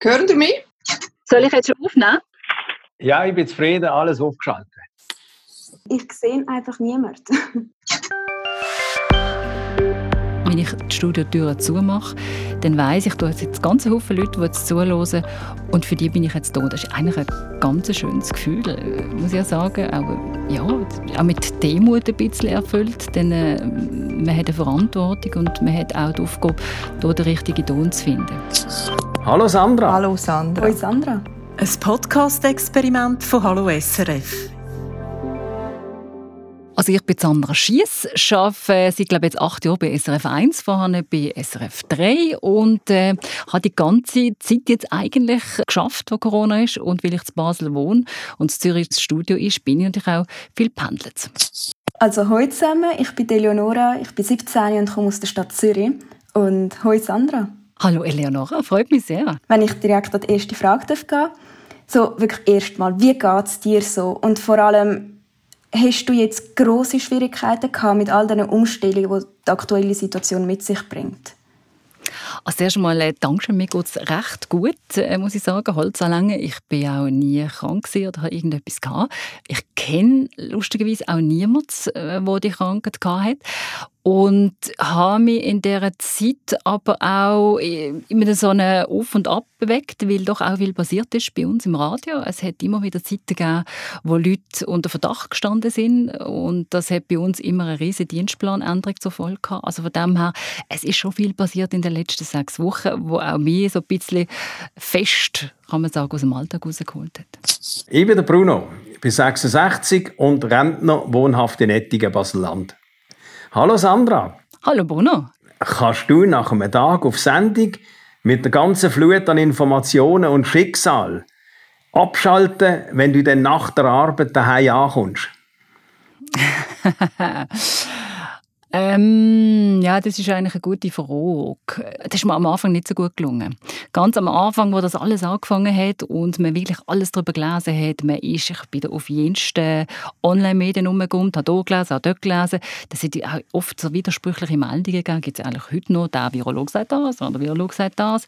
Hören Sie mich? Soll ich jetzt schon aufnehmen? Ja, ich bin zufrieden, alles aufgeschaltet. Ich sehe einfach niemanden. Wenn ich die Studiotüren zumache, dann weiss ich, da sind ganz Haufen Leute, die jetzt zuhören. Und für die bin ich jetzt da. Das ist eigentlich ein ganz schönes Gefühl, muss ich ja sagen. Auch, ja, auch mit Demut ein bisschen erfüllt. Denn äh, man hat eine Verantwortung und man hat auch die Aufgabe, hier den richtigen Ton zu finden. Hallo Sandra. Hallo Sandra. Hallo Sandra. Ein Podcast-Experiment von Hallo SRF. Also ich bin Sandra Schiess, arbeite seit glaube jetzt acht Jahren bei SRF 1, vorher bei SRF 3 und äh, habe die ganze Zeit jetzt eigentlich geschafft, wo Corona ist und weil ich in Basel wohne und in Zürich das Studio ist, bin ich natürlich auch viel pendelt. Also heute zusammen, ich bin Eleonora, ich bin 17 und komme aus der Stadt Zürich und heute Sandra. Hallo Eleonora, freut mich sehr. Wenn ich direkt an die erste Frage gehen darf, so wirklich erstmal, wie geht es dir so und vor allem Hast du jetzt große Schwierigkeiten gehabt mit all den Umstellungen, die die aktuelle Situation mit sich bringt? Also erst einmal äh, danke mir geht es recht gut, äh, muss ich sagen. Holzanlänge. Ich bin auch nie krank oder habe irgendetwas gehabt. Ich kenne lustigerweise auch niemanden, äh, der die Krankheit hatte und habe mich in dieser Zeit aber auch immer so eine Auf und Ab bewegt, weil doch auch viel passiert ist bei uns im Radio. Es hat immer wieder Zeiten gegeben, wo Leute unter Verdacht gestanden sind und das hat bei uns immer eine riesige Dienstplanänderung zur Folge gehabt. Also von dem her, es ist schon viel passiert in den letzten sechs Wochen, wo auch mich so ein bisschen fest, kann man sagen, aus dem Alltag rausgeholt hat. Ich bin der Bruno, ich bin 66 und Rentner, wohnhaft in Ettingen, Basel-Land. Hallo Sandra. Hallo Bruno. Kannst du nach einem Tag auf Sendung mit der ganzen Flut an Informationen und Schicksal abschalten, wenn du dann nach der Arbeit daheim ankommst? Ähm, ja, das ist eigentlich eine gute Frage. Das ist mir am Anfang nicht so gut gelungen. Ganz am Anfang, wo das alles angefangen hat und man wirklich alles darüber gelesen hat, man ist, ich bin da auf jensten Online-Medien umgekommen, habe hier gelesen, habe dort gelesen, das sind oft so widersprüchliche Meldungen gegeben, gibt es eigentlich heute noch, der Virologe sagt das, oder der Virologe sagt das.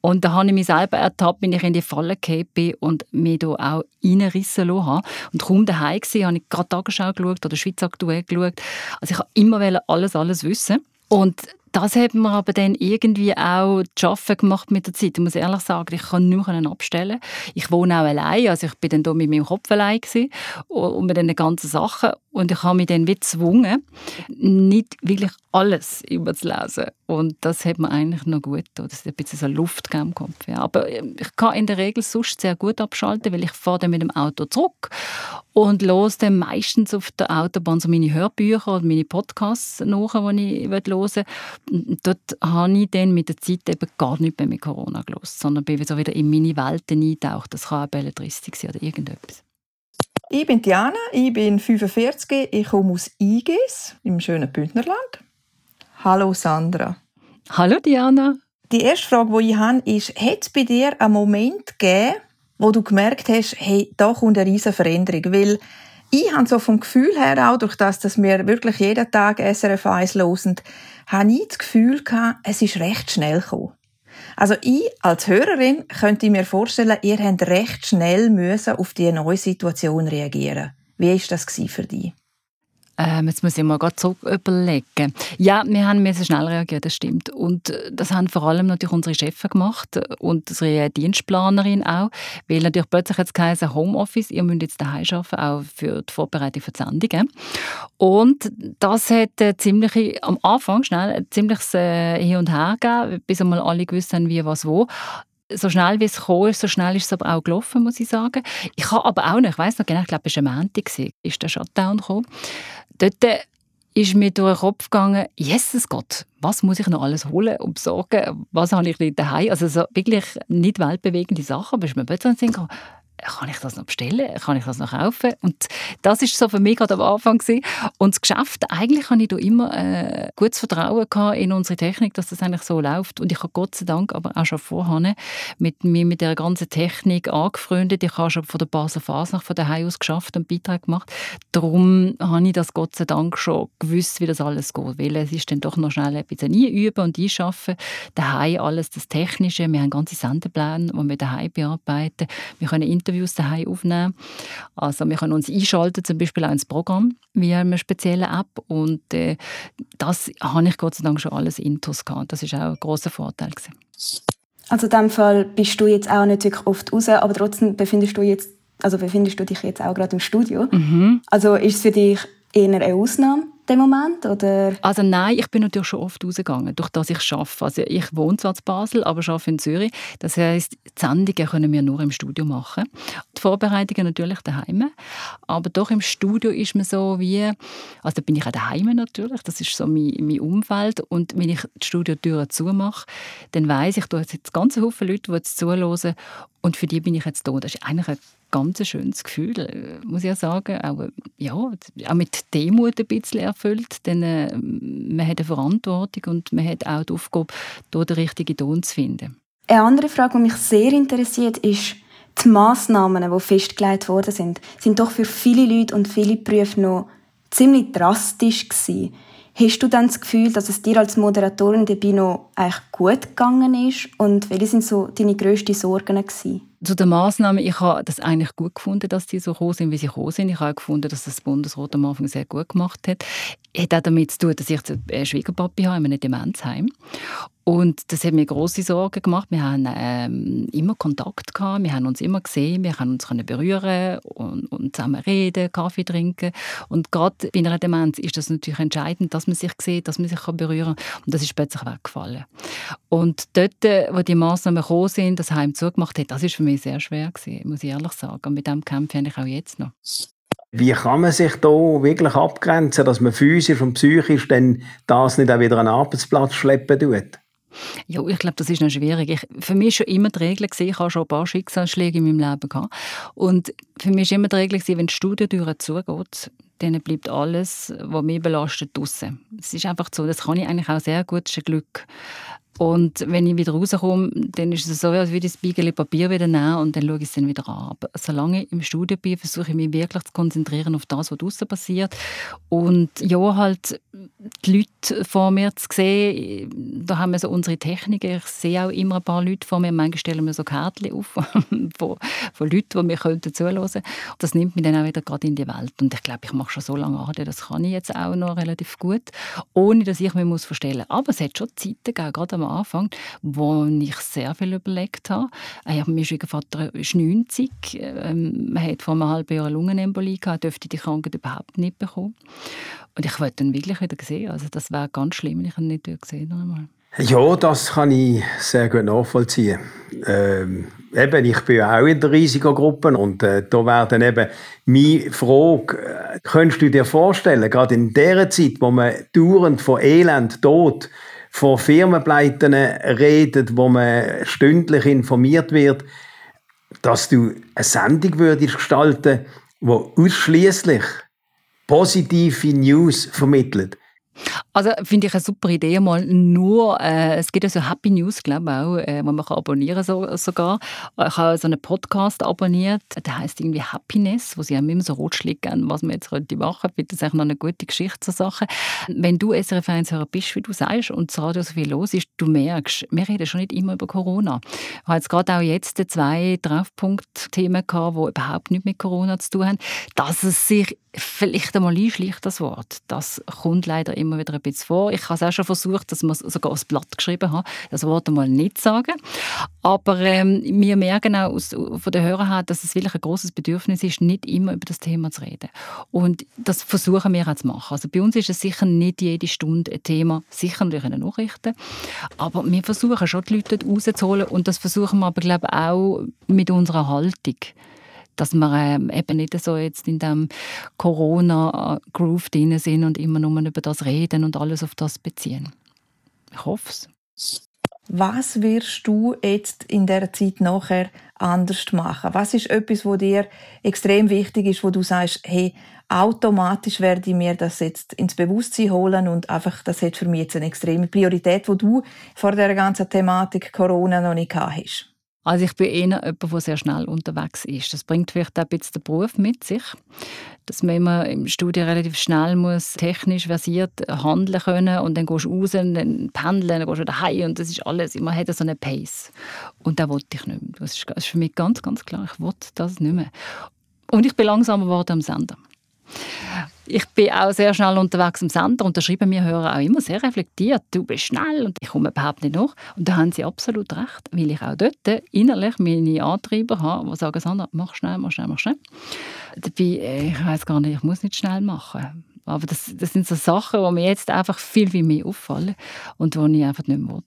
Und da habe ich mich selber ertappt, wenn ich in die Falle gekommen bin und mich da auch reinrissen lassen habe. Und kaum daheim war, habe ich gerade Tagesschau geschaut oder Schweiz aktuell geschaut. Also ich habe immer alles, alles wissen. Und das hat mir aber dann irgendwie auch zu gemacht mit der Zeit. Ich muss ehrlich sagen, ich kann mehr abstellen. Ich wohne auch allein, also ich bin dann hier mit meinem Kopf allein und mit den ganzen Sachen. Und ich habe mich dann wie gezwungen, nicht wirklich alles überzulesen. Und das hat mir eigentlich noch gut getan. Das ist ein bisschen so Luft im Kopf. Ja. Aber ähm, ich kann in der Regel sonst sehr gut abschalten, weil ich fahre dann mit dem Auto zurück und los dann meistens auf der Autobahn so meine Hörbücher oder meine Podcasts nach, die ich. Und dort habe ich dann mit der Zeit eben gar nicht mehr mit Corona gelesen, sondern bin so wieder in meine Welt eingetaucht. Das kann auch Belletristik sein oder irgendetwas. Ich bin Diana, ich bin 45, ich komme aus Igis im schönen Bündnerland. Hallo Sandra. Hallo Diana. Die erste Frage, die ich habe, ist, hat es bei dir einen Moment gegeben, wo du gemerkt hast, hey, da kommt eine riesige Veränderung? Weil ich habe so vom Gefühl her auch, durch das, dass wir wirklich jeden Tag SRF 1 hören, habe ich das Gefühl gehabt, es ist recht schnell gekommen. Also ich als Hörerin könnte mir vorstellen, ihr habt recht schnell müssen auf die neue Situation reagieren. Wie ist das für dich? Ähm, jetzt muss ich mal gerade zurück überlegen. Ja, wir haben schnell reagieren, das stimmt. Und äh, das haben vor allem natürlich unsere Chefs gemacht und unsere Dienstplanerin auch, weil natürlich plötzlich jetzt geheißen Homeoffice, ihr müsst jetzt daheim arbeiten, auch für die Vorbereitung für die Sendungen. Und das hat äh, ziemlich, am Anfang schnell ein ziemliches äh, Hin und Her gegeben, bis einmal alle gewusst haben, wie, was, wo so schnell wie es gekommen ist, so schnell ist es aber auch gelaufen, muss ich sagen. Ich habe aber auch noch, ich weiß noch genau, ich glaube, es war ein Montag, ist der Shutdown gekommen. Dort ist mir durch den Kopf gegangen, Jesus Gott, was muss ich noch alles holen und besorgen? Was habe ich daheim? Also so wirklich nicht weltbewegende Sachen, aber ist mir plötzlich Sinn kann ich das noch bestellen? Kann ich das noch kaufen? Und das ist so für mich gerade am Anfang gewesen. Und das Geschäft, eigentlich habe ich da immer äh, gutes Vertrauen gehabt in unsere Technik, dass das eigentlich so läuft. Und ich habe Gott sei Dank aber auch schon vorher mit mir mit der ganzen Technik angefreundet. Ich habe schon von der Basel Fasnacht von daheim aus geschafft und Beitrag gemacht. Darum habe ich das Gott sei Dank schon gewusst, wie das alles geht. Weil es ist dann doch noch schnell ein bisschen einüben und einschaffen. Daheim alles das Technische. Wir haben ganze Sendepläne, die wir daheim bearbeiten. Wir können daheim aufnehmen. Also wir können uns einschalten, zum Beispiel auch ins Programm via einer speziellen App. Und äh, das habe ich Gott sei Dank schon alles intus gehabt. Das ist auch ein großer Vorteil gewesen. Also in dem Fall bist du jetzt auch nicht wirklich oft raus, aber trotzdem befindest du jetzt, also befindest du dich jetzt auch gerade im Studio. Mhm. Also ist es für dich eher eine Ausnahme? Dem Moment? Oder? Also nein, ich bin natürlich schon oft rausgegangen, durch das ich arbeite. Also ich wohne zwar in Basel, aber arbeite in Zürich. Das heisst, die Sendungen können wir nur im Studio machen. Die Vorbereitungen natürlich daheim. Aber doch im Studio ist man so wie, also da bin ich auch daheim natürlich, das ist so mein, mein Umfeld. Und wenn ich die Studiotüren zumache, dann weiss ich, da jetzt ganz Haufen Leute, die jetzt zuhören und für die bin ich jetzt da. Das ist eigentlich ganz schönes Gefühl, äh, muss ich ja sagen. Auch, äh, ja, auch mit Demut ein bisschen erfüllt, denn äh, man hat eine Verantwortung und man hat auch die Aufgabe, hier den richtigen Ton zu finden. Eine andere Frage, die mich sehr interessiert, ist, die Massnahmen, die festgelegt worden sind, sind doch für viele Leute und viele Berufe noch ziemlich drastisch gewesen. Hast du dann das Gefühl, dass es dir als Moderatorin dabei noch eigentlich gut gegangen ist? Und welche sind so deine grössten Sorgen gewesen? Zu den Massnahmen, ich habe das eigentlich gut gefunden, dass die so groß sind, wie sie groß sind. Ich habe gefunden, dass das Bundesrat am Anfang sehr gut gemacht hat. Hat auch damit zu tun, dass ich einen Schwiegerpapi habe in einem Demenzheim. Und das hat mir große Sorgen gemacht. Wir haben ähm, immer Kontakt gehabt, wir haben uns immer gesehen, wir haben uns können berühren und, und zusammen reden, Kaffee trinken. Und gerade bei einer Demenz ist das natürlich entscheidend, dass man sich sieht, dass man sich berühren kann. Und das ist plötzlich weggefallen. Und dort, äh, wo die Massnahmen gekommen sind, das Heim zugemacht hat, das ist für mich sehr schwer gewesen, muss ich ehrlich sagen. Und mit dem kämpfe ich auch jetzt noch. Wie kann man sich da wirklich abgrenzen, dass man physisch und psychisch dann das nicht auch wieder an den Arbeitsplatz schleppen tut? Ja, ich glaube, das ist noch schwierig. Ich, für mich war schon immer die Regel, ich habe schon ein paar Schicksalsschläge in meinem Leben gehabt. Und für mich war immer die Regel, wenn die Studientür zugeht, dann bleibt alles, was mich belastet, draußen. Es ist einfach so, das kann ich eigentlich auch sehr gut, das ist ein Glück. Und wenn ich wieder rauskomme, dann ist es so, als würde ich das Spiegel Papier wieder nehmen und dann schaue ich es dann wieder an. Solange ich im Studio bin, versuche ich mich wirklich zu konzentrieren auf das, was draußen passiert. Und ja, halt die Leute vor mir zu sehen, da haben wir so unsere Techniken. Ich sehe auch immer ein paar Leute vor mir. Manchmal stellen wir so Kärtchen auf von, von Leuten, die mir könnten zuhören könnten. Das nimmt mich dann auch wieder gerade in die Welt. Und ich glaube, ich mache schon so lange Radio, das kann ich jetzt auch noch relativ gut, ohne dass ich mich muss verstellen muss. Aber es hat schon Zeiten gegeben, gerade am Anfang, wo ich sehr viel überlegt habe. Äh, mein Schwiegervater ist 90, ähm, er hat vor einem halben Jahr eine Lungenembolie gehabt, dürfte die Krankheit überhaupt nicht bekommen. Und ich wollte ihn wirklich wieder sehen. Also das wäre ganz schlimm, wenn ich ihn nicht gesehen habe. Ja, das kann ich sehr gut nachvollziehen. Ähm, eben, ich bin ja auch in der Risikogruppe und äh, da wäre dann eben meine Frage, äh, könntest du dir vorstellen, gerade in der Zeit, wo man dauernd von Elend, Tod, von Firmenpleiten redet, wo man stündlich informiert wird, dass du eine Sendung würdest gestalten, die ausschließlich positive News vermittelt. Also finde ich eine super Idee, mal nur, äh, es gibt ja so Happy News, glaube ich auch, äh, man kann abonnieren so, sogar. Ich habe so einen Podcast abonniert, der heißt irgendwie Happiness, wo sie haben immer so Rotschläge geben, was man jetzt heute machen könnte. Das ist eigentlich noch eine gute Geschichte zur Sache. Wenn du SRF 1 Hörer bist, wie du sagst, und das Radio so viel los ist, du merkst, wir reden schon nicht immer über Corona. Ich habe jetzt gerade auch jetzt zwei Treffpunktthemen gehabt, die überhaupt nicht mit Corona zu tun haben, dass es sich vielleicht einmal einschleicht, das Wort. Das kommt leider immer wieder ein bisschen vor. Ich habe es auch schon versucht, dass man sogar aufs Blatt geschrieben hat, das Wort einmal nicht sagen. Aber ähm, wir merken auch aus, von den Hörern her, dass es wirklich ein großes Bedürfnis ist, nicht immer über das Thema zu reden. Und das versuchen wir auch zu machen. Also bei uns ist es sicher nicht jede Stunde ein Thema, sicher durch eine Nachrichten, aber wir versuchen schon, die Leute rauszuholen und das versuchen wir aber, glaube ich, auch mit unserer Haltung dass wir ähm, eben nicht so jetzt in dem Corona-Groove drin sind und immer nur über das reden und alles auf das beziehen. Ich hoffe es. Was wirst du jetzt in der Zeit nachher anders machen? Was ist etwas, wo dir extrem wichtig ist, wo du sagst, hey, automatisch werde ich mir das jetzt ins Bewusstsein holen und einfach, das hat für mich jetzt eine extreme Priorität, wo du vor der ganzen Thematik Corona noch nicht hast. Also ich bin eher jemand, der sehr schnell unterwegs ist. Das bringt vielleicht auch ein bisschen den Beruf mit sich, dass man immer im Studium relativ schnell muss, technisch versiert handeln können und dann gehst du raus, dann pendeln, dann gehst du wieder heim und das ist alles, man hat so eine Pace. Und da wollte ich nicht mehr. Das ist für mich ganz, ganz klar, ich wollte das nicht mehr. Und ich bin langsamer geworden am Sender. Ich bin auch sehr schnell unterwegs im Sender und da schreiben mir Hörer auch immer sehr reflektiert, du bist schnell und ich komme überhaupt nicht nach. Und da haben sie absolut recht, weil ich auch dort innerlich meine Antreiber habe, die sagen, Sandra, mach schnell, mach schnell, mach schnell. Dabei, äh, ich weiß gar nicht, ich muss nicht schnell machen. Aber das, das sind so Sachen, die mir jetzt einfach viel, viel mehr auffallen und die ich einfach nicht mehr will.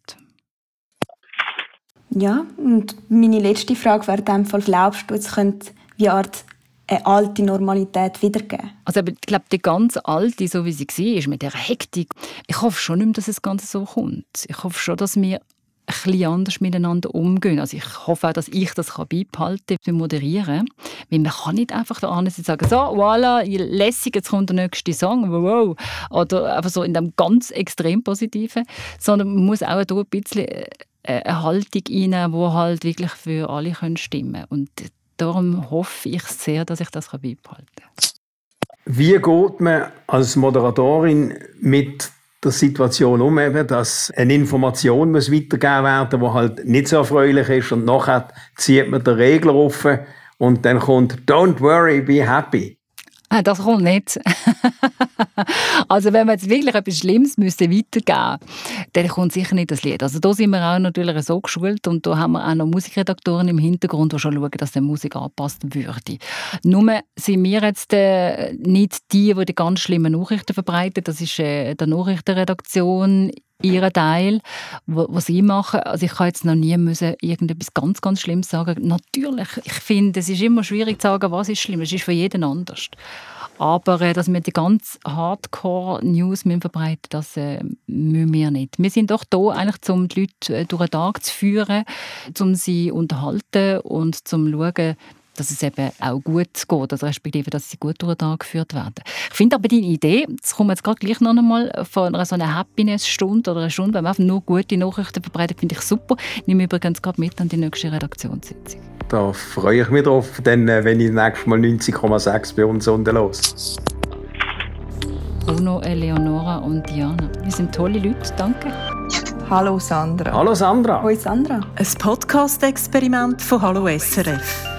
Ja, und meine letzte Frage wäre in dem Fall, glaubst du, es könnte wie eine Art eine alte Normalität wiedergeben. Also ich glaube, die ganz alte, so wie sie war, mit der Hektik, ich hoffe schon nicht mehr, dass das Ganze so kommt. Ich hoffe schon, dass wir ein bisschen anders miteinander umgehen. Also ich hoffe auch, dass ich das beibehalten kann, moderieren. Weil man kann nicht einfach da an sagen, so, voilà, lässig, jetzt kommt der nächste Song, wow. Oder einfach so in dem ganz extrem Positiven. Sondern man muss auch ein bisschen äh, eine Haltung einnehmen, die halt wirklich für alle stimmen können. Und darum hoffe ich sehr, dass ich das beibehalten kann. Wie geht man als Moderatorin mit der Situation um, eben, dass eine Information muss weitergegeben werden muss, die halt nicht so erfreulich ist und nachher zieht man den Regler auf und dann kommt «Don't worry, be happy». Ah, das kommt nicht. also wenn man jetzt wirklich etwas Schlimmes müsste weitergeben dann kommt sicher nicht das Lied. Also da sind wir auch natürlich so geschult und da haben wir auch noch Musikredaktoren im Hintergrund, die schon schauen, dass die Musik angepasst würde. Nur sind wir jetzt äh, nicht die, die die ganz schlimmen Nachrichten verbreiten. Das ist äh, der Nachrichtenredaktion ihren Teil, was sie machen. Also ich kann jetzt noch nie müssen irgendetwas ganz, ganz Schlimmes sagen. Natürlich, ich finde, es ist immer schwierig zu sagen, was ist schlimm. Es ist für jeden anders. Aber äh, dass wir die ganz Hardcore-News verbreiten, das äh, müssen wir nicht. Wir sind doch da eigentlich, um die Leute äh, durch den Tag zu führen, um sie zu unterhalten und zu schauen, dass es eben auch gut geht, also respektive, dass sie gut durch den Tag geführt werden. Ich finde aber deine Idee, das kommt jetzt gerade gleich noch einmal von einer so einer Happiness-Stunde oder einer Stunde, wenn man einfach nur gute Nachrichten verbreitet, finde ich super. Ich nehme übrigens gerade mit an die nächste Redaktionssitzung. Da freue ich mich drauf, denn, äh, wenn ich nächstes Mal 90,6 bei uns unten los. Bruno, Eleonora und Diana. Wir sind tolle Leute, danke. Hallo Sandra. Hallo Sandra. Hallo Sandra. Ein Podcast-Experiment von Hallo SRF.